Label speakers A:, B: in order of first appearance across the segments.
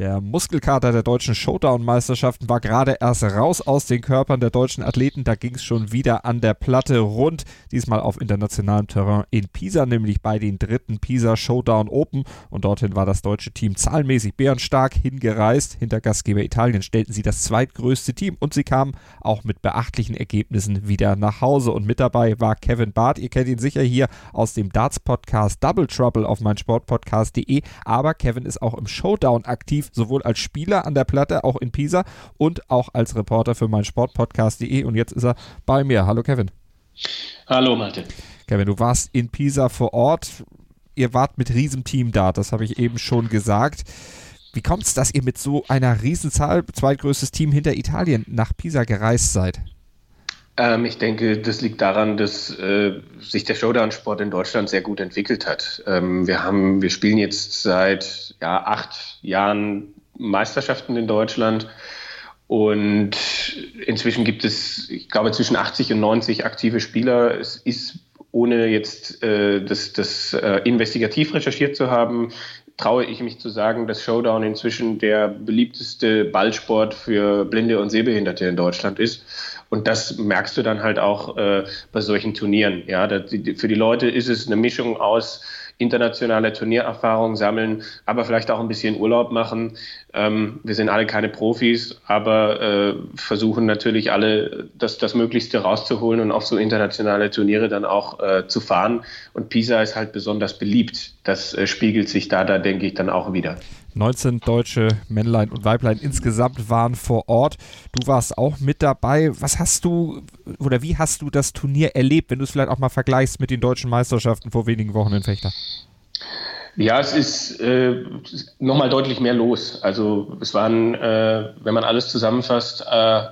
A: Der Muskelkater der deutschen Showdown-Meisterschaften war gerade erst raus aus den Körpern der deutschen Athleten. Da ging es schon wieder an der Platte rund. Diesmal auf internationalem Terrain in Pisa, nämlich bei den dritten Pisa Showdown Open. Und dorthin war das deutsche Team zahlenmäßig bärenstark hingereist. Hinter Gastgeber Italien stellten sie das zweitgrößte Team und sie kamen auch mit beachtlichen Ergebnissen wieder nach Hause. Und mit dabei war Kevin Barth. Ihr kennt ihn sicher hier aus dem Darts-Podcast Double Trouble auf meinsportpodcast.de. Aber Kevin ist auch im Showdown aktiv aktiv, sowohl als Spieler an der Platte, auch in Pisa und auch als Reporter für mein Sportpodcast.de. Und jetzt ist er bei mir. Hallo Kevin.
B: Hallo Martin.
A: Kevin, du warst in Pisa vor Ort. Ihr wart mit Riesenteam da, das habe ich eben schon gesagt. Wie kommt es, dass ihr mit so einer Riesenzahl, zweitgrößtes Team hinter Italien, nach Pisa gereist seid?
B: Ähm, ich denke, das liegt daran, dass äh, sich der Showdown-Sport in Deutschland sehr gut entwickelt hat. Ähm, wir haben, wir spielen jetzt seit ja, acht Jahren Meisterschaften in Deutschland. Und inzwischen gibt es, ich glaube, zwischen 80 und 90 aktive Spieler. Es ist, ohne jetzt äh, das, das äh, investigativ recherchiert zu haben, traue ich mich zu sagen, dass Showdown inzwischen der beliebteste Ballsport für Blinde und Sehbehinderte in Deutschland ist. Und das merkst du dann halt auch äh, bei solchen Turnieren. Ja, das, für die Leute ist es eine Mischung aus internationale Turniererfahrung sammeln, aber vielleicht auch ein bisschen Urlaub machen. Ähm, wir sind alle keine Profis, aber äh, versuchen natürlich alle, das, das Möglichste rauszuholen und auf so internationale Turniere dann auch äh, zu fahren. Und Pisa ist halt besonders beliebt. Das äh, spiegelt sich da, da denke ich, dann auch wieder.
A: 19 deutsche Männlein und Weiblein insgesamt waren vor Ort. Du warst auch mit dabei. Was hast du oder wie hast du das Turnier erlebt, wenn du es vielleicht auch mal vergleichst mit den deutschen Meisterschaften vor wenigen Wochen in Fechter?
B: Ja, es ist äh, nochmal deutlich mehr los. Also es waren, äh, wenn man alles zusammenfasst, äh,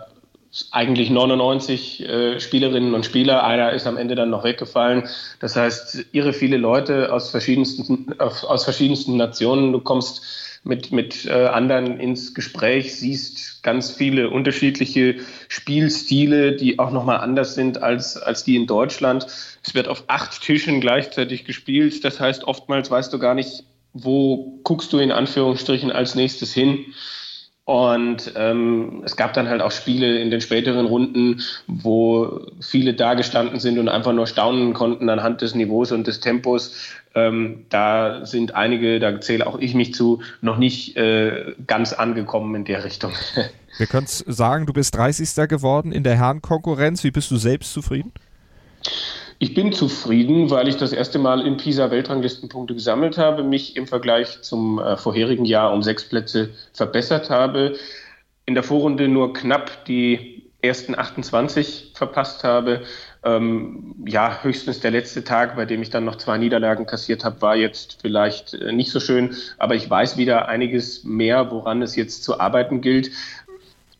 B: eigentlich 99 äh, Spielerinnen und Spieler. Einer ist am Ende dann noch weggefallen. Das heißt, irre viele Leute aus verschiedensten, aus verschiedensten Nationen. Du kommst mit, mit äh, anderen ins Gespräch, siehst ganz viele unterschiedliche Spielstile, die auch nochmal anders sind als, als die in Deutschland. Es wird auf acht Tischen gleichzeitig gespielt. Das heißt, oftmals weißt du gar nicht, wo guckst du in Anführungsstrichen als nächstes hin. Und ähm, es gab dann halt auch Spiele in den späteren Runden, wo viele da gestanden sind und einfach nur staunen konnten anhand des Niveaus und des Tempos. Ähm, da sind einige, da zähle auch ich mich zu, noch nicht äh, ganz angekommen in der Richtung.
A: Wir können sagen, du bist 30. geworden in der Herrenkonkurrenz. Wie bist du selbst zufrieden?
B: Ich bin zufrieden, weil ich das erste Mal in Pisa Weltranglistenpunkte gesammelt habe, mich im Vergleich zum äh, vorherigen Jahr um sechs Plätze verbessert habe. In der Vorrunde nur knapp die ersten 28 verpasst habe. Ähm, ja, höchstens der letzte Tag, bei dem ich dann noch zwei Niederlagen kassiert habe, war jetzt vielleicht äh, nicht so schön. Aber ich weiß wieder einiges mehr, woran es jetzt zu arbeiten gilt.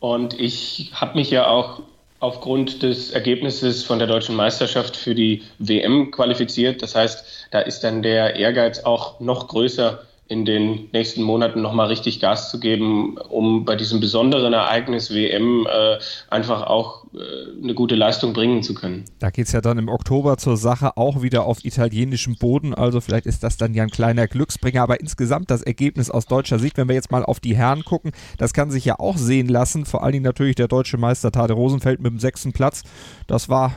B: Und ich habe mich ja auch aufgrund des Ergebnisses von der deutschen Meisterschaft für die WM qualifiziert. Das heißt, da ist dann der Ehrgeiz auch noch größer, in den nächsten Monaten nochmal richtig Gas zu geben, um bei diesem besonderen Ereignis WM äh, einfach auch äh, eine gute Leistung bringen zu können.
A: Da geht es ja dann im Oktober zur Sache auch wieder auf italienischem Boden. Also vielleicht ist das dann ja ein kleiner Glücksbringer. Aber insgesamt das Ergebnis aus deutscher Sicht, wenn wir jetzt mal auf die Herren gucken, das kann sich ja auch sehen lassen. Vor allen Dingen natürlich der deutsche Meister Tade Rosenfeld mit dem sechsten Platz. Das war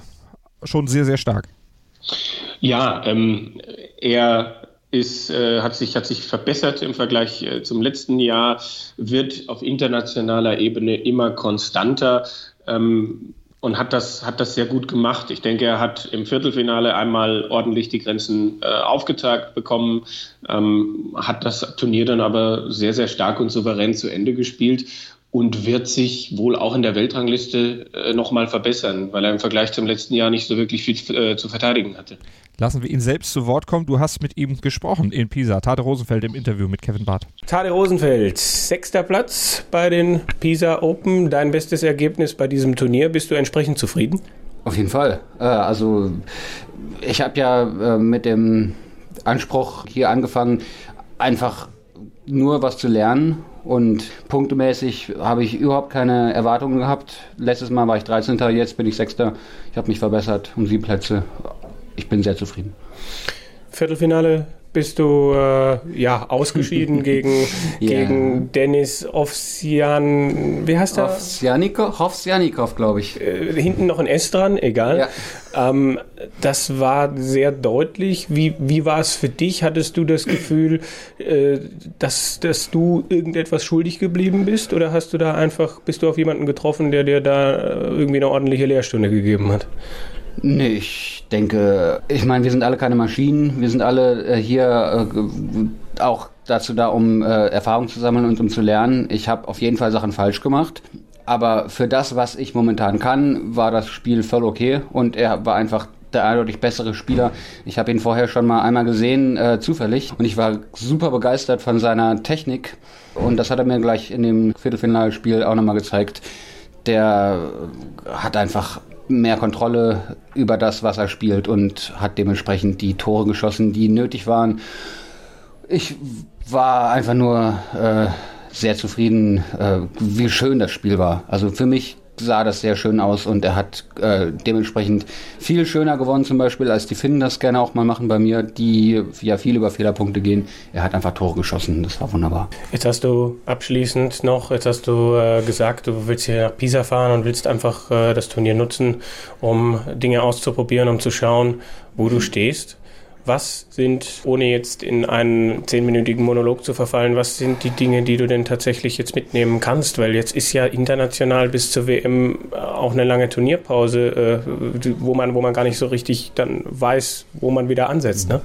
A: schon sehr, sehr stark.
B: Ja, ähm, er ist, äh, hat, sich, hat sich verbessert im Vergleich äh, zum letzten Jahr, wird auf internationaler Ebene immer konstanter. Ähm, und hat das, hat das sehr gut gemacht. Ich denke, er hat im Viertelfinale einmal ordentlich die Grenzen äh, aufgezeigt bekommen, ähm, hat das Turnier dann aber sehr, sehr stark und souverän zu Ende gespielt und wird sich wohl auch in der Weltrangliste äh, nochmal verbessern, weil er im Vergleich zum letzten Jahr nicht so wirklich viel äh, zu verteidigen hatte.
A: Lassen wir ihn selbst zu Wort kommen. Du hast mit ihm gesprochen in Pisa. Tade Rosenfeld im Interview mit Kevin Barth.
C: Tade Rosenfeld, sechster Platz bei den Pisa Open. Dein bestes Ergebnis bei diesem Turnier. Bist du entsprechend zufrieden?
D: Auf jeden Fall. Äh, also ich habe ja äh, mit dem Anspruch hier angefangen, einfach nur was zu lernen und punktemäßig habe ich überhaupt keine Erwartungen gehabt. Letztes Mal war ich 13. Jetzt bin ich 6. Ich habe mich verbessert um sieben Plätze. Ich bin sehr zufrieden.
C: Viertelfinale bist du äh, ja ausgeschieden gegen, ja. gegen Dennis Ovsian. Wie heißt der?
D: Ovsianikov, Ovsianikov glaube ich.
C: Äh, hinten noch ein S dran, egal. Ja. Ähm, das war sehr deutlich. Wie, wie war es für dich? Hattest du das Gefühl, äh, dass, dass du irgendetwas schuldig geblieben bist? Oder hast du da einfach, bist du auf jemanden getroffen, der dir da äh, irgendwie eine ordentliche Lehrstunde gegeben hat?
D: Nee, ich denke, ich meine, wir sind alle keine Maschinen. Wir sind alle äh, hier äh, auch dazu da, um äh, Erfahrung zu sammeln und um zu lernen. Ich habe auf jeden Fall Sachen falsch gemacht. Aber für das, was ich momentan kann, war das Spiel voll okay. Und er war einfach der eindeutig bessere Spieler. Ich habe ihn vorher schon mal einmal gesehen, äh, zufällig. Und ich war super begeistert von seiner Technik. Und das hat er mir gleich in dem Viertelfinalspiel auch nochmal gezeigt. Der hat einfach mehr Kontrolle über das, was er spielt und hat dementsprechend die Tore geschossen, die nötig waren. Ich war einfach nur äh, sehr zufrieden, äh, wie schön das Spiel war. Also für mich sah das sehr schön aus und er hat äh, dementsprechend viel schöner gewonnen, zum Beispiel, als die Finnen das gerne auch mal machen bei mir, die ja viel über Fehlerpunkte gehen. Er hat einfach Tore geschossen, das war wunderbar.
C: Jetzt hast du abschließend noch, jetzt hast du äh, gesagt, du willst hier nach Pisa fahren und willst einfach äh, das Turnier nutzen, um Dinge auszuprobieren, um zu schauen, wo du stehst. Was sind, ohne jetzt in einen zehnminütigen Monolog zu verfallen, was sind die Dinge, die du denn tatsächlich jetzt mitnehmen kannst? Weil jetzt ist ja international bis zur WM auch eine lange Turnierpause, äh, wo man, wo man gar nicht so richtig dann weiß, wo man wieder ansetzt, ne?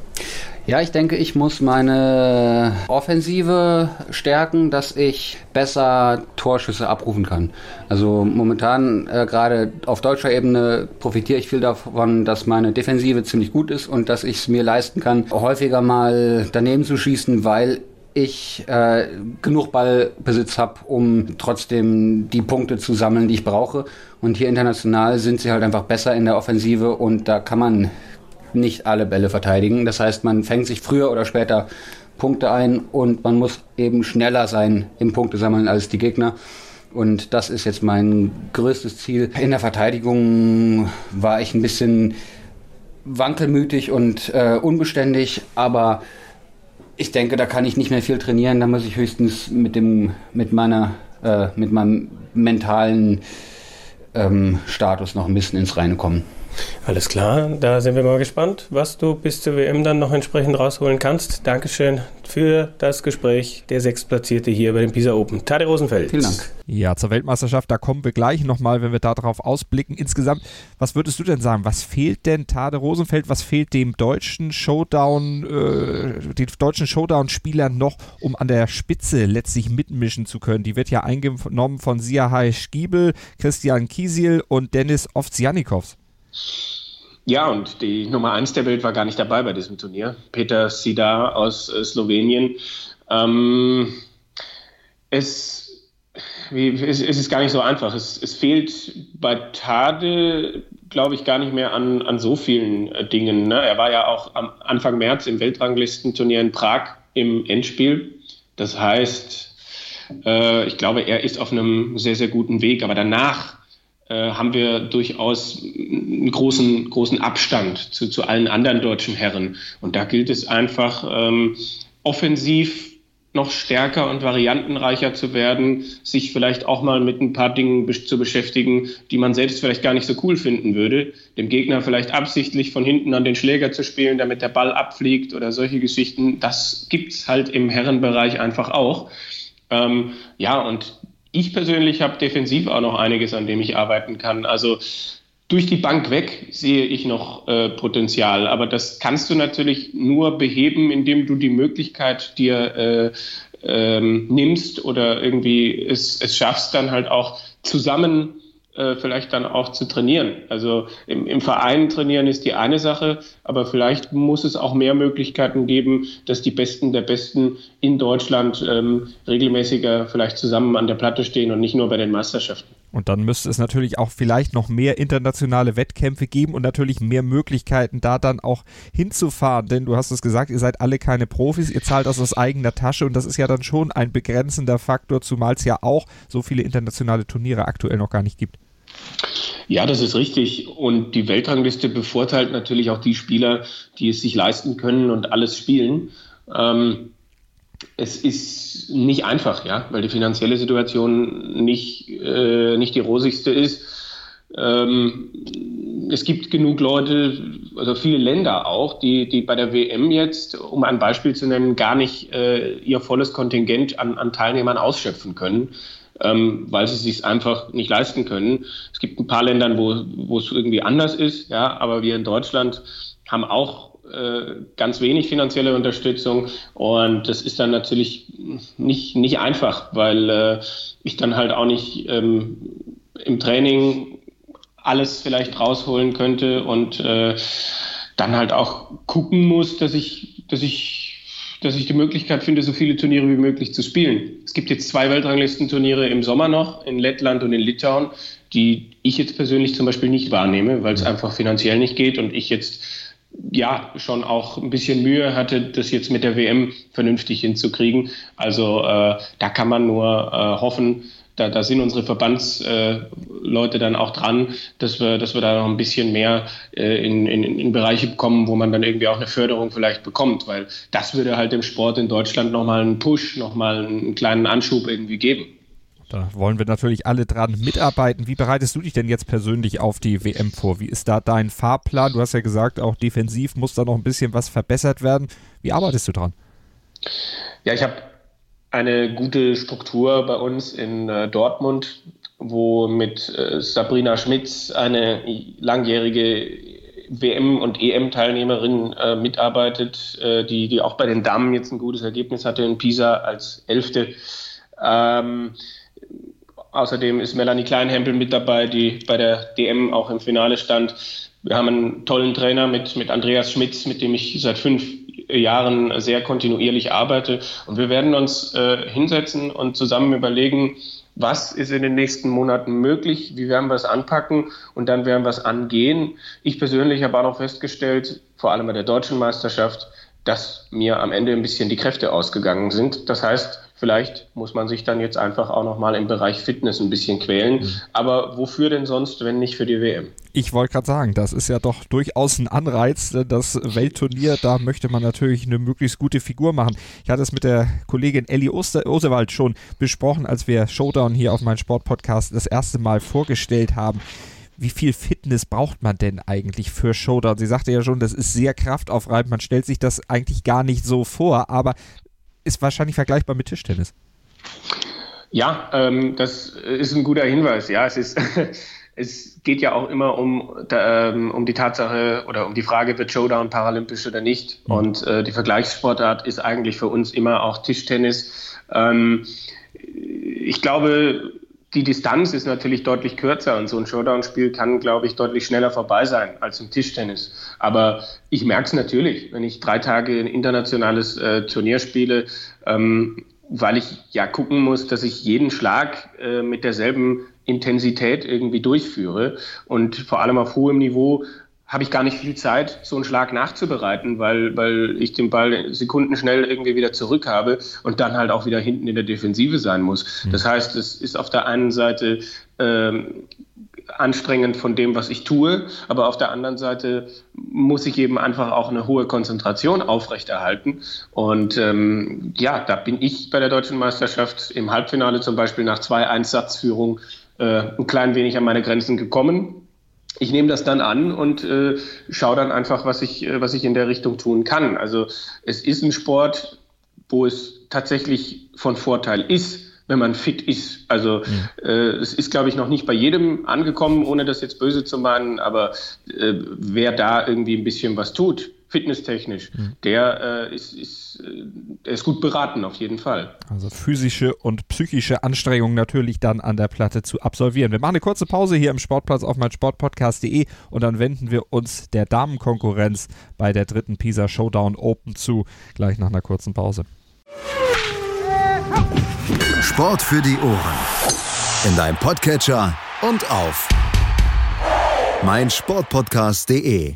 D: Ja, ich denke, ich muss meine Offensive stärken, dass ich besser Torschüsse abrufen kann. Also momentan äh, gerade auf deutscher Ebene profitiere ich viel davon, dass meine Defensive ziemlich gut ist und dass ich es mir leisten kann, häufiger mal daneben zu schießen, weil ich äh, genug Ballbesitz habe, um trotzdem die Punkte zu sammeln, die ich brauche. Und hier international sind sie halt einfach besser in der Offensive und da kann man nicht alle Bälle verteidigen. Das heißt, man fängt sich früher oder später Punkte ein und man muss eben schneller sein im Punkte sammeln als die Gegner. Und das ist jetzt mein größtes Ziel. In der Verteidigung war ich ein bisschen wankelmütig und äh, unbeständig, aber ich denke, da kann ich nicht mehr viel trainieren. Da muss ich höchstens mit dem, mit meiner, äh, mit meinem mentalen ähm, Status noch ein bisschen ins Reine kommen.
C: Alles klar, da sind wir mal gespannt, was du bis zur WM dann noch entsprechend rausholen kannst. Dankeschön für das Gespräch. Der Sechstplatzierte hier bei den Pisa Open. Tade Rosenfeld.
A: Vielen Dank. Ja, zur Weltmeisterschaft, da kommen wir gleich nochmal, wenn wir darauf ausblicken. Insgesamt, was würdest du denn sagen? Was fehlt denn Tade Rosenfeld? Was fehlt dem deutschen Showdown, äh, den deutschen Showdown-Spielern noch, um an der Spitze letztlich mitmischen zu können? Die wird ja eingenommen von Siahai Stiebel, Christian Kiesil und Dennis Ovzianikovs.
B: Ja, und die Nummer eins der Welt war gar nicht dabei bei diesem Turnier. Peter Sidar aus äh, Slowenien. Ähm, es, wie, es, es, ist gar nicht so einfach. Es, es fehlt bei Tade, glaube ich, gar nicht mehr an, an so vielen äh, Dingen. Ne? Er war ja auch am Anfang März im Weltranglistenturnier in Prag im Endspiel. Das heißt, äh, ich glaube, er ist auf einem sehr, sehr guten Weg. Aber danach haben wir durchaus einen großen, großen Abstand zu, zu allen anderen deutschen Herren. Und da gilt es einfach, ähm, offensiv noch stärker und variantenreicher zu werden, sich vielleicht auch mal mit ein paar Dingen zu beschäftigen, die man selbst vielleicht gar nicht so cool finden würde. Dem Gegner vielleicht absichtlich von hinten an den Schläger zu spielen, damit der Ball abfliegt oder solche Geschichten. Das gibt's halt im Herrenbereich einfach auch. Ähm, ja, und ich persönlich habe defensiv auch noch einiges, an dem ich arbeiten kann. Also durch die Bank weg sehe ich noch äh, Potenzial, aber das kannst du natürlich nur beheben, indem du die Möglichkeit dir äh, ähm, nimmst oder irgendwie es, es schaffst, dann halt auch zusammen äh, vielleicht dann auch zu trainieren. Also im, im Verein trainieren ist die eine Sache, aber vielleicht muss es auch mehr Möglichkeiten geben, dass die Besten der Besten in Deutschland ähm, regelmäßiger vielleicht zusammen an der Platte stehen und nicht nur bei den Meisterschaften.
A: Und dann müsste es natürlich auch vielleicht noch mehr internationale Wettkämpfe geben und natürlich mehr Möglichkeiten, da dann auch hinzufahren. Denn du hast es gesagt, ihr seid alle keine Profis, ihr zahlt das aus eigener Tasche und das ist ja dann schon ein begrenzender Faktor, zumal es ja auch so viele internationale Turniere aktuell noch gar nicht gibt.
B: Ja, das ist richtig. Und die Weltrangliste bevorteilt natürlich auch die Spieler, die es sich leisten können und alles spielen. Ähm, es ist nicht einfach, ja, weil die finanzielle Situation nicht, äh, nicht die rosigste ist. Ähm, es gibt genug Leute, also viele Länder auch, die, die bei der WM jetzt, um ein Beispiel zu nennen, gar nicht äh, ihr volles Kontingent an, an Teilnehmern ausschöpfen können ähm, weil sie es sich einfach nicht leisten können. Es gibt ein paar Länder, wo, wo es irgendwie anders ist, ja, aber wir in Deutschland haben auch äh, ganz wenig finanzielle Unterstützung und das ist dann natürlich nicht, nicht einfach, weil äh, ich dann halt auch nicht ähm, im Training alles vielleicht rausholen könnte und äh, dann halt auch gucken muss, dass ich, dass ich dass ich die Möglichkeit finde, so viele Turniere wie möglich zu spielen. Es gibt jetzt zwei Weltranglistenturniere im Sommer noch, in Lettland und in Litauen, die ich jetzt persönlich zum Beispiel nicht wahrnehme, weil es einfach finanziell nicht geht und ich jetzt ja schon auch ein bisschen Mühe hatte, das jetzt mit der WM vernünftig hinzukriegen. Also äh, da kann man nur äh, hoffen, da, da sind unsere Verbandsleute äh, dann auch dran, dass wir, dass wir da noch ein bisschen mehr äh, in, in, in Bereiche kommen, wo man dann irgendwie auch eine Förderung vielleicht bekommt, weil das würde halt dem Sport in Deutschland nochmal einen Push, nochmal einen kleinen Anschub irgendwie geben.
A: Da wollen wir natürlich alle dran mitarbeiten. Wie bereitest du dich denn jetzt persönlich auf die WM vor? Wie ist da dein Fahrplan? Du hast ja gesagt, auch defensiv muss da noch ein bisschen was verbessert werden. Wie arbeitest du dran?
B: Ja, ich habe eine gute Struktur bei uns in äh, Dortmund, wo mit äh, Sabrina Schmitz eine langjährige WM- und EM-Teilnehmerin äh, mitarbeitet, äh, die, die auch bei den Damen jetzt ein gutes Ergebnis hatte in Pisa als Elfte. Ähm, außerdem ist Melanie Kleinhempel mit dabei, die bei der DM auch im Finale stand. Wir haben einen tollen Trainer mit, mit Andreas Schmitz, mit dem ich seit fünf Jahren sehr kontinuierlich arbeite. Und wir werden uns äh, hinsetzen und zusammen überlegen, was ist in den nächsten Monaten möglich, wie werden wir es anpacken und dann werden wir es angehen. Ich persönlich habe auch noch festgestellt, vor allem bei der deutschen Meisterschaft, dass mir am Ende ein bisschen die Kräfte ausgegangen sind. Das heißt, Vielleicht muss man sich dann jetzt einfach auch nochmal im Bereich Fitness ein bisschen quälen. Mhm. Aber wofür denn sonst, wenn nicht für die WM?
A: Ich wollte gerade sagen, das ist ja doch durchaus ein Anreiz. Das Weltturnier, da möchte man natürlich eine möglichst gute Figur machen. Ich hatte es mit der Kollegin Ellie Oster Osewald schon besprochen, als wir Showdown hier auf meinem Sportpodcast das erste Mal vorgestellt haben wie viel Fitness braucht man denn eigentlich für Showdown? Sie sagte ja schon, das ist sehr kraftaufreibend. Man stellt sich das eigentlich gar nicht so vor, aber ist wahrscheinlich vergleichbar mit Tischtennis.
B: Ja, ähm, das ist ein guter Hinweis. Ja, es ist. es geht ja auch immer um, ähm, um die Tatsache oder um die Frage, wird Showdown paralympisch oder nicht. Mhm. Und äh, die Vergleichssportart ist eigentlich für uns immer auch Tischtennis. Ähm, ich glaube, die Distanz ist natürlich deutlich kürzer und so ein Showdown-Spiel kann, glaube ich, deutlich schneller vorbei sein als im Tischtennis. Aber ich merke es natürlich, wenn ich drei Tage ein internationales äh, Turnier spiele, ähm, weil ich ja gucken muss, dass ich jeden Schlag äh, mit derselben Intensität irgendwie durchführe und vor allem auf hohem Niveau habe ich gar nicht viel Zeit, so einen Schlag nachzubereiten, weil, weil ich den Ball sekundenschnell irgendwie wieder zurück habe und dann halt auch wieder hinten in der Defensive sein muss. Mhm. Das heißt, es ist auf der einen Seite ähm, anstrengend von dem, was ich tue, aber auf der anderen Seite muss ich eben einfach auch eine hohe Konzentration aufrechterhalten. Und ähm, ja, da bin ich bei der deutschen Meisterschaft im Halbfinale zum Beispiel nach zwei Einsatzführungen äh, ein klein wenig an meine Grenzen gekommen ich nehme das dann an und äh, schaue dann einfach, was ich, äh, was ich in der Richtung tun kann. Also es ist ein Sport, wo es tatsächlich von Vorteil ist, wenn man fit ist. Also mhm. äh, es ist, glaube ich, noch nicht bei jedem angekommen, ohne das jetzt böse zu meinen, aber äh, wer da irgendwie ein bisschen was tut, fitnesstechnisch, mhm. der, äh, ist, ist, äh, der ist gut beraten auf jeden Fall.
A: Also physische und psychische Anstrengungen natürlich dann an der Platte zu absolvieren. Wir machen eine kurze Pause hier im Sportplatz auf meinsportpodcast.de und dann wenden wir uns der Damenkonkurrenz bei der dritten Pisa Showdown Open zu, gleich nach einer kurzen Pause.
E: Sport für die Ohren in deinem Podcatcher und auf meinsportpodcast.de.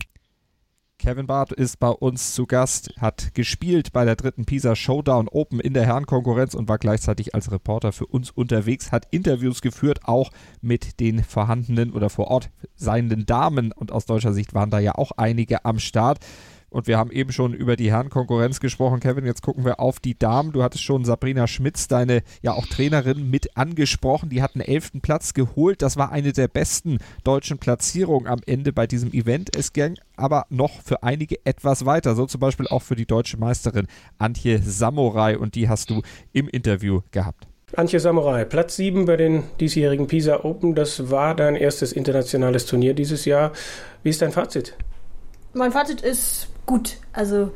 A: Kevin Barth ist bei uns zu Gast, hat gespielt bei der dritten Pisa Showdown Open in der Herrenkonkurrenz und war gleichzeitig als Reporter für uns unterwegs, hat Interviews geführt, auch mit den vorhandenen oder vor Ort seienden Damen und aus deutscher Sicht waren da ja auch einige am Start. Und wir haben eben schon über die Herrenkonkurrenz gesprochen. Kevin, jetzt gucken wir auf die Damen. Du hattest schon Sabrina Schmitz, deine ja auch Trainerin, mit angesprochen. Die hat einen elften Platz geholt. Das war eine der besten deutschen Platzierungen am Ende bei diesem Event. Es ging aber noch für einige etwas weiter. So zum Beispiel auch für die deutsche Meisterin Antje Samurai. Und die hast du im Interview gehabt.
C: Antje Samurai, Platz 7 bei den diesjährigen Pisa Open. Das war dein erstes internationales Turnier dieses Jahr. Wie ist dein Fazit?
F: Mein Fazit ist gut. Also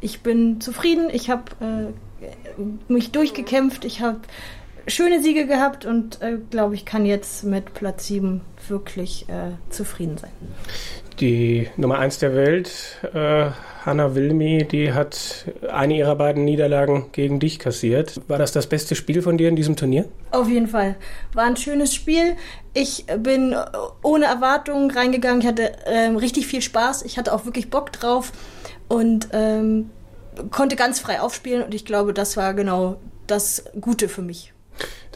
F: ich bin zufrieden. Ich habe äh, mich durchgekämpft. Ich habe schöne Siege gehabt und äh, glaube ich kann jetzt mit Platz 7 wirklich äh, zufrieden sein.
C: Die Nummer 1 der Welt, äh, Hanna Wilmi, die hat eine ihrer beiden Niederlagen gegen dich kassiert. War das das beste Spiel von dir in diesem Turnier?
F: Auf jeden Fall. War ein schönes Spiel. Ich bin ohne Erwartungen reingegangen. Ich hatte ähm, richtig viel Spaß. Ich hatte auch wirklich Bock drauf und ähm, konnte ganz frei aufspielen. Und ich glaube, das war genau das Gute für mich.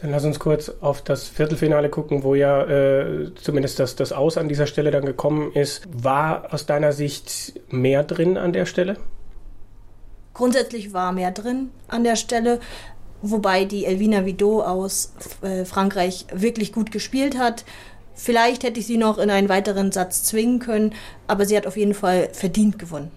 C: Dann lass uns kurz auf das Viertelfinale gucken, wo ja äh, zumindest das, das Aus an dieser Stelle dann gekommen ist. War aus deiner Sicht mehr drin an der Stelle?
F: Grundsätzlich war mehr drin an der Stelle, wobei die Elvina Vidot aus äh, Frankreich wirklich gut gespielt hat. Vielleicht hätte ich sie noch in einen weiteren Satz zwingen können, aber sie hat auf jeden Fall verdient gewonnen.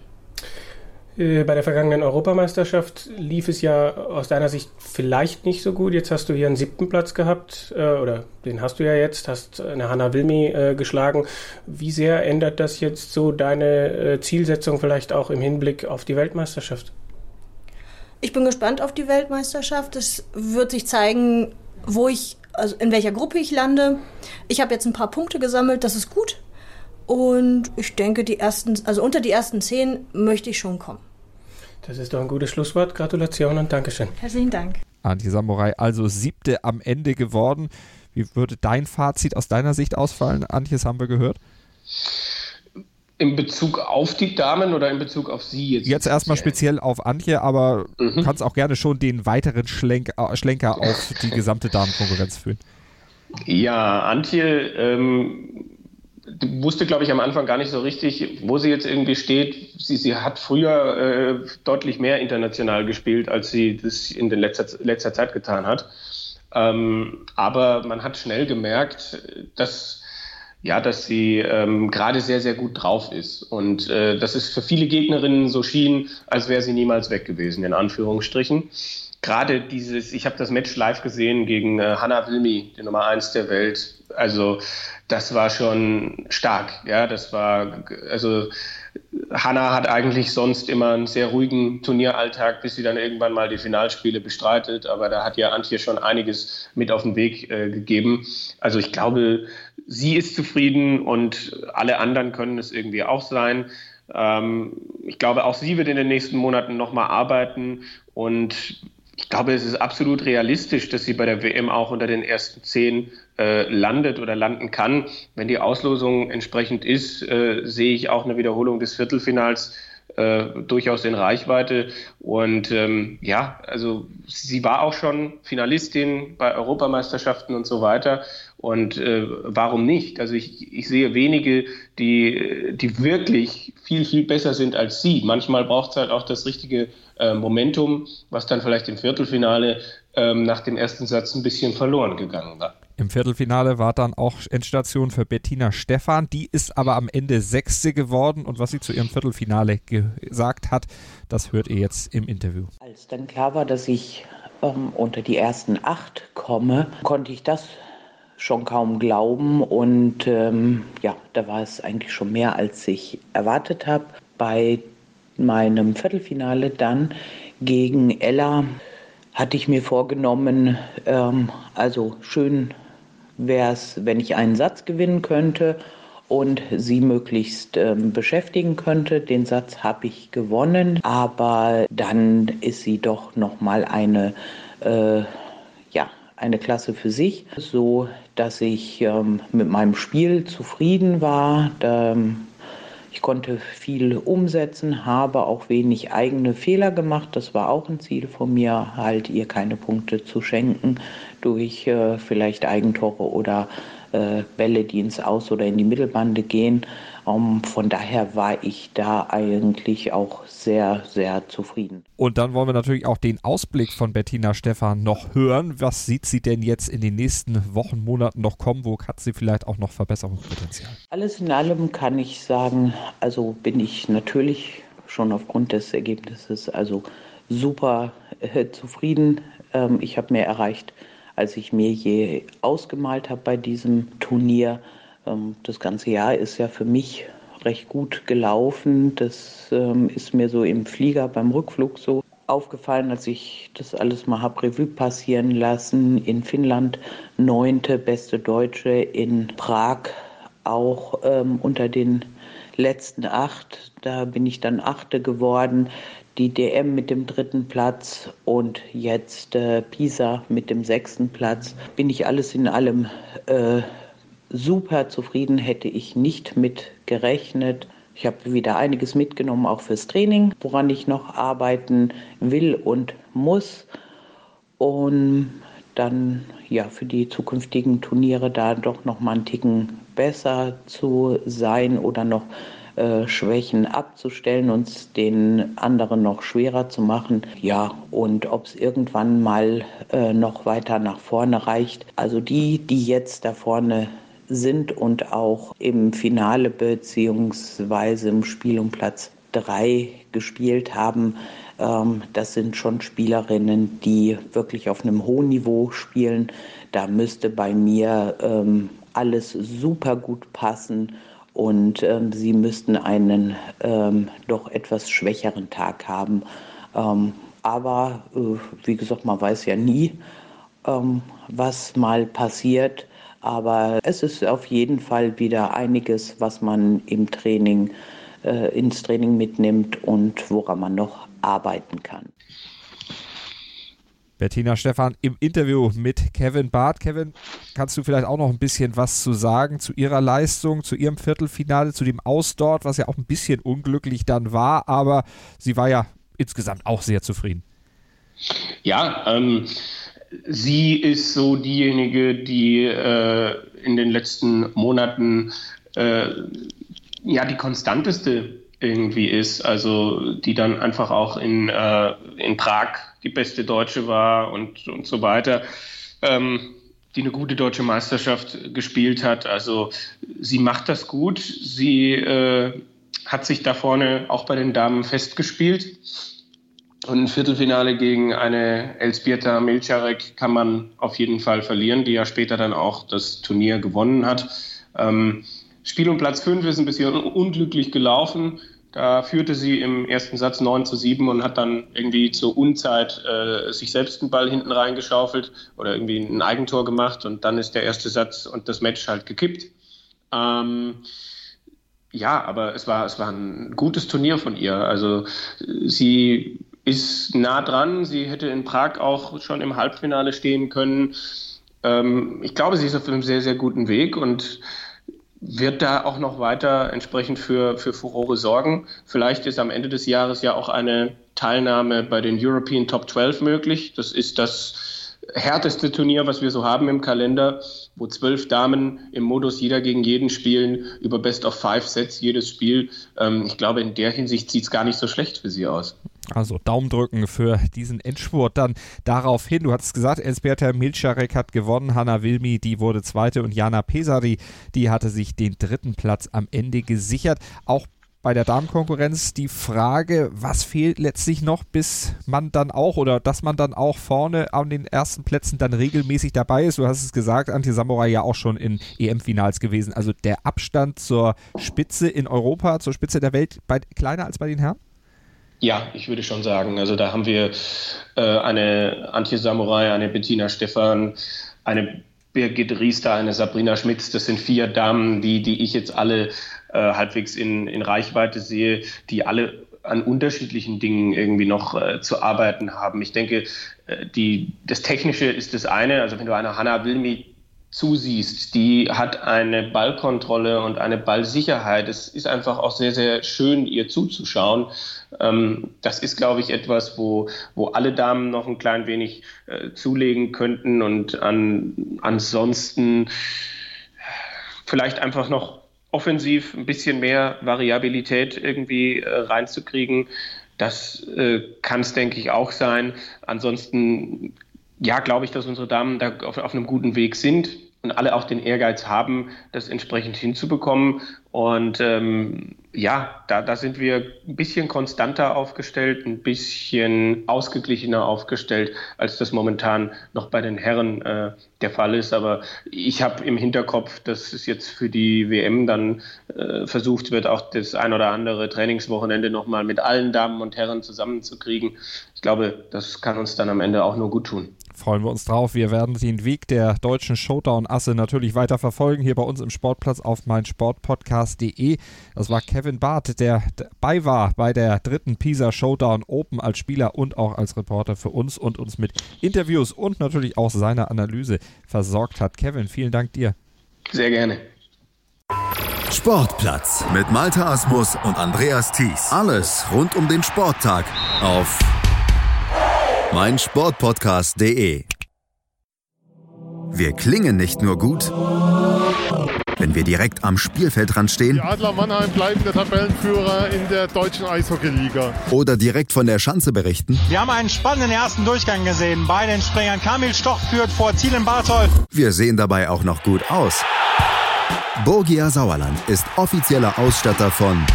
C: Äh, bei der vergangenen Europameisterschaft lief es ja aus deiner Sicht vielleicht nicht so gut. Jetzt hast du hier einen siebten Platz gehabt, äh, oder den hast du ja jetzt, hast eine Hanna Wilmi äh, geschlagen. Wie sehr ändert das jetzt so deine äh, Zielsetzung vielleicht auch im Hinblick auf die Weltmeisterschaft?
F: Ich bin gespannt auf die Weltmeisterschaft. Es wird sich zeigen, wo ich, also in welcher Gruppe ich lande. Ich habe jetzt ein paar Punkte gesammelt, das ist gut. Und ich denke, die ersten, also unter die ersten zehn möchte ich schon kommen.
C: Das ist doch ein gutes Schlusswort. Gratulation und Dankeschön.
F: Herzlichen Dank.
A: Anti Samurai also siebte am Ende geworden. Wie würde dein Fazit aus deiner Sicht ausfallen? Antjes haben wir gehört.
B: In Bezug auf die Damen oder in Bezug auf sie
A: jetzt? Jetzt erstmal speziell auf Antje, aber mhm. kannst auch gerne schon den weiteren Schlenk, äh, Schlenker auf die gesamte Damenkonkurrenz führen.
B: Ja, Antje ähm, wusste, glaube ich, am Anfang gar nicht so richtig, wo sie jetzt irgendwie steht. Sie, sie hat früher äh, deutlich mehr international gespielt, als sie das in den letzter, letzter Zeit getan hat. Ähm, aber man hat schnell gemerkt, dass ja, dass sie ähm, gerade sehr, sehr gut drauf ist. Und äh, dass es für viele Gegnerinnen so schien, als wäre sie niemals weg gewesen, in Anführungsstrichen. Gerade dieses, ich habe das Match live gesehen gegen äh, Hannah Wilmi, die Nummer eins der Welt. Also das war schon stark. Ja, das war, also Hanna hat eigentlich sonst immer einen sehr ruhigen Turnieralltag, bis sie dann irgendwann mal die Finalspiele bestreitet. Aber da hat ja Antje schon einiges mit auf den Weg äh, gegeben. Also ich glaube, sie ist zufrieden und alle anderen können es irgendwie auch sein. Ähm, ich glaube, auch sie wird in den nächsten Monaten nochmal arbeiten und ich glaube, es ist absolut realistisch, dass sie bei der WM auch unter den ersten zehn äh, landet oder landen kann. Wenn die Auslosung entsprechend ist, äh, sehe ich auch eine Wiederholung des Viertelfinals äh, durchaus in Reichweite. Und ähm, ja, also sie war auch schon Finalistin bei Europameisterschaften und so weiter. Und äh, warum nicht? Also ich, ich sehe wenige, die, die wirklich viel, viel besser sind als sie. Manchmal braucht es halt auch das richtige äh, Momentum, was dann vielleicht im Viertelfinale ähm, nach dem ersten Satz ein bisschen verloren gegangen war.
A: Im Viertelfinale war dann auch Endstation für Bettina Stephan. Die ist aber am Ende Sechste geworden. Und was sie zu ihrem Viertelfinale gesagt hat, das hört ihr jetzt im Interview.
G: Als dann klar war, dass ich ähm, unter die ersten acht komme, konnte ich das schon kaum glauben. Und ähm, ja, da war es eigentlich schon mehr, als ich erwartet habe. Bei meinem Viertelfinale dann gegen Ella hatte ich mir vorgenommen, ähm, also schön wäre es, wenn ich einen Satz gewinnen könnte und sie möglichst ähm, beschäftigen könnte. Den Satz habe ich gewonnen, aber dann ist sie doch noch mal eine äh, ja eine Klasse für sich, so dass ich ähm, mit meinem Spiel zufrieden war. Da, ich konnte viel umsetzen, habe auch wenig eigene Fehler gemacht. Das war auch ein Ziel von mir, halt ihr keine Punkte zu schenken durch äh, vielleicht Eigentore oder äh, Bälle, die ins Aus- oder in die Mittelbande gehen. Um, von daher war ich da eigentlich auch sehr, sehr zufrieden.
A: Und dann wollen wir natürlich auch den Ausblick von Bettina Stephan noch hören. Was sieht sie denn jetzt in den nächsten Wochen, Monaten noch kommen? Wo hat sie vielleicht auch noch Verbesserungspotenzial?
G: Alles in allem kann ich sagen, also bin ich natürlich schon aufgrund des Ergebnisses also super äh, zufrieden. Ähm, ich habe mehr erreicht, als ich mir je ausgemalt habe bei diesem Turnier. Ähm, das ganze Jahr ist ja für mich recht gut gelaufen. Das ähm, ist mir so im Flieger beim Rückflug so aufgefallen, als ich das alles mal habe Revue passieren lassen. In Finnland neunte beste Deutsche, in Prag auch ähm, unter den letzten acht. Da bin ich dann achte geworden. Die DM mit dem dritten Platz und jetzt äh, Pisa mit dem sechsten Platz. Bin ich alles in allem äh, super zufrieden, hätte ich nicht mit gerechnet. Ich habe wieder einiges mitgenommen, auch fürs Training, woran ich noch arbeiten will und muss. Und dann ja für die zukünftigen Turniere da doch noch mal einen Ticken besser zu sein oder noch äh, Schwächen abzustellen, uns den anderen noch schwerer zu machen. Ja, und ob es irgendwann mal äh, noch weiter nach vorne reicht. Also die, die jetzt da vorne sind und auch im Finale beziehungsweise im Spiel um Platz drei gespielt haben. Ähm, das sind schon Spielerinnen, die wirklich auf einem hohen Niveau spielen. Da müsste bei mir ähm, alles super gut passen und ähm, sie müssten einen ähm, doch etwas schwächeren Tag haben. Ähm, aber äh, wie gesagt, man weiß ja nie, ähm, was mal passiert. Aber es ist auf jeden Fall wieder einiges, was man im Training, äh, ins Training mitnimmt und woran man noch arbeiten kann.
A: Bettina Stephan im Interview mit Kevin Barth. Kevin, kannst du vielleicht auch noch ein bisschen was zu sagen zu ihrer Leistung, zu ihrem Viertelfinale, zu dem Aus dort, was ja auch ein bisschen unglücklich dann war, aber sie war ja insgesamt auch sehr zufrieden.
B: Ja, ähm, sie ist so diejenige, die äh, in den letzten Monaten äh, ja die konstanteste irgendwie ist, also die dann einfach auch in, äh, in Prag die beste Deutsche war und, und so weiter, ähm, die eine gute deutsche Meisterschaft gespielt hat. Also sie macht das gut, sie äh, hat sich da vorne auch bei den Damen festgespielt und ein Viertelfinale gegen eine Elzbieta Milcharek kann man auf jeden Fall verlieren, die ja später dann auch das Turnier gewonnen hat. Ähm, Spiel um Platz 5 ist ein bisschen unglücklich gelaufen. Da führte sie im ersten Satz 9 zu 7 und hat dann irgendwie zur Unzeit äh, sich selbst einen Ball hinten reingeschaufelt oder irgendwie ein Eigentor gemacht und dann ist der erste Satz und das Match halt gekippt. Ähm, ja, aber es war, es war ein gutes Turnier von ihr. Also sie ist nah dran. Sie hätte in Prag auch schon im Halbfinale stehen können. Ähm, ich glaube, sie ist auf einem sehr, sehr guten Weg und wird da auch noch weiter entsprechend für, für Furore sorgen. Vielleicht ist am Ende des Jahres ja auch eine Teilnahme bei den European Top 12 möglich. Das ist das härteste Turnier, was wir so haben im Kalender, wo zwölf Damen im Modus jeder gegen jeden spielen, über Best of Five Sets jedes Spiel. Ähm, ich glaube, in der Hinsicht sieht es gar nicht so schlecht für sie aus.
A: Also Daumen drücken für diesen Endspurt dann darauf hin. Du hattest gesagt, Elsberta Milcharek hat gewonnen, Hanna Wilmi, die wurde zweite und Jana Pesari, die hatte sich den dritten Platz am Ende gesichert. Auch bei der Damenkonkurrenz die Frage, was fehlt letztlich noch, bis man dann auch oder dass man dann auch vorne an den ersten Plätzen dann regelmäßig dabei ist. Du hast es gesagt, Anti-Samurai ja auch schon in EM-Finals gewesen. Also der Abstand zur Spitze in Europa, zur Spitze der Welt, bei, kleiner als bei den Herren?
B: Ja, ich würde schon sagen. Also da haben wir äh, eine Antje Samurai, eine Bettina Stephan, eine Birgit Riester, eine Sabrina Schmitz. Das sind vier Damen, die, die ich jetzt alle äh, halbwegs in, in Reichweite sehe, die alle an unterschiedlichen Dingen irgendwie noch äh, zu arbeiten haben. Ich denke, äh, die, das Technische ist das eine. Also wenn du eine Hannah Wilmi zusiehst, die hat eine Ballkontrolle und eine Ballsicherheit. Es ist einfach auch sehr, sehr schön, ihr zuzuschauen. Ähm, das ist, glaube ich, etwas, wo, wo alle Damen noch ein klein wenig äh, zulegen könnten und an, ansonsten vielleicht einfach noch offensiv ein bisschen mehr Variabilität irgendwie äh, reinzukriegen. Das äh, kann es, denke ich, auch sein. Ansonsten ja, glaube ich, dass unsere Damen da auf, auf, einem guten Weg sind und alle auch den Ehrgeiz haben, das entsprechend hinzubekommen. Und ähm, ja, da, da sind wir ein bisschen konstanter aufgestellt, ein bisschen ausgeglichener aufgestellt, als das momentan noch bei den Herren äh, der Fall ist. Aber ich habe im Hinterkopf, dass es jetzt für die WM dann äh, versucht wird, auch das ein oder andere Trainingswochenende nochmal mit allen Damen und Herren zusammenzukriegen. Ich glaube, das kann uns dann am Ende auch nur gut tun
A: freuen wir uns drauf. Wir werden den Weg der deutschen Showdown-Asse natürlich weiter verfolgen, hier bei uns im Sportplatz auf meinsportpodcast.de. Das war Kevin Barth, der dabei war bei der dritten Pisa Showdown Open als Spieler und auch als Reporter für uns und uns mit Interviews und natürlich auch seiner Analyse versorgt hat. Kevin, vielen Dank dir.
B: Sehr gerne.
E: Sportplatz mit Malta Asmus und Andreas Thies. Alles rund um den Sporttag auf mein Sportpodcast.de. Wir klingen nicht nur gut, wenn wir direkt am Spielfeldrand stehen.
H: Die Adler Mannheim bleiben der Tabellenführer in der deutschen Eishockeyliga.
E: Oder direkt von der Schanze berichten.
I: Wir haben einen spannenden ersten Durchgang gesehen. Bei den Springern Kamil Stoch führt vor Ziel in Bartol.
E: Wir sehen dabei auch noch gut aus. Borgia Sauerland ist offizieller Ausstatter von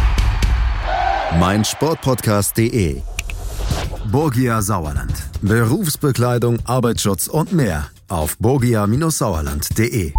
E: meinsportpodcast.de Borgia Sauerland. Berufsbekleidung, Arbeitsschutz und mehr auf borgia-sauerland.de.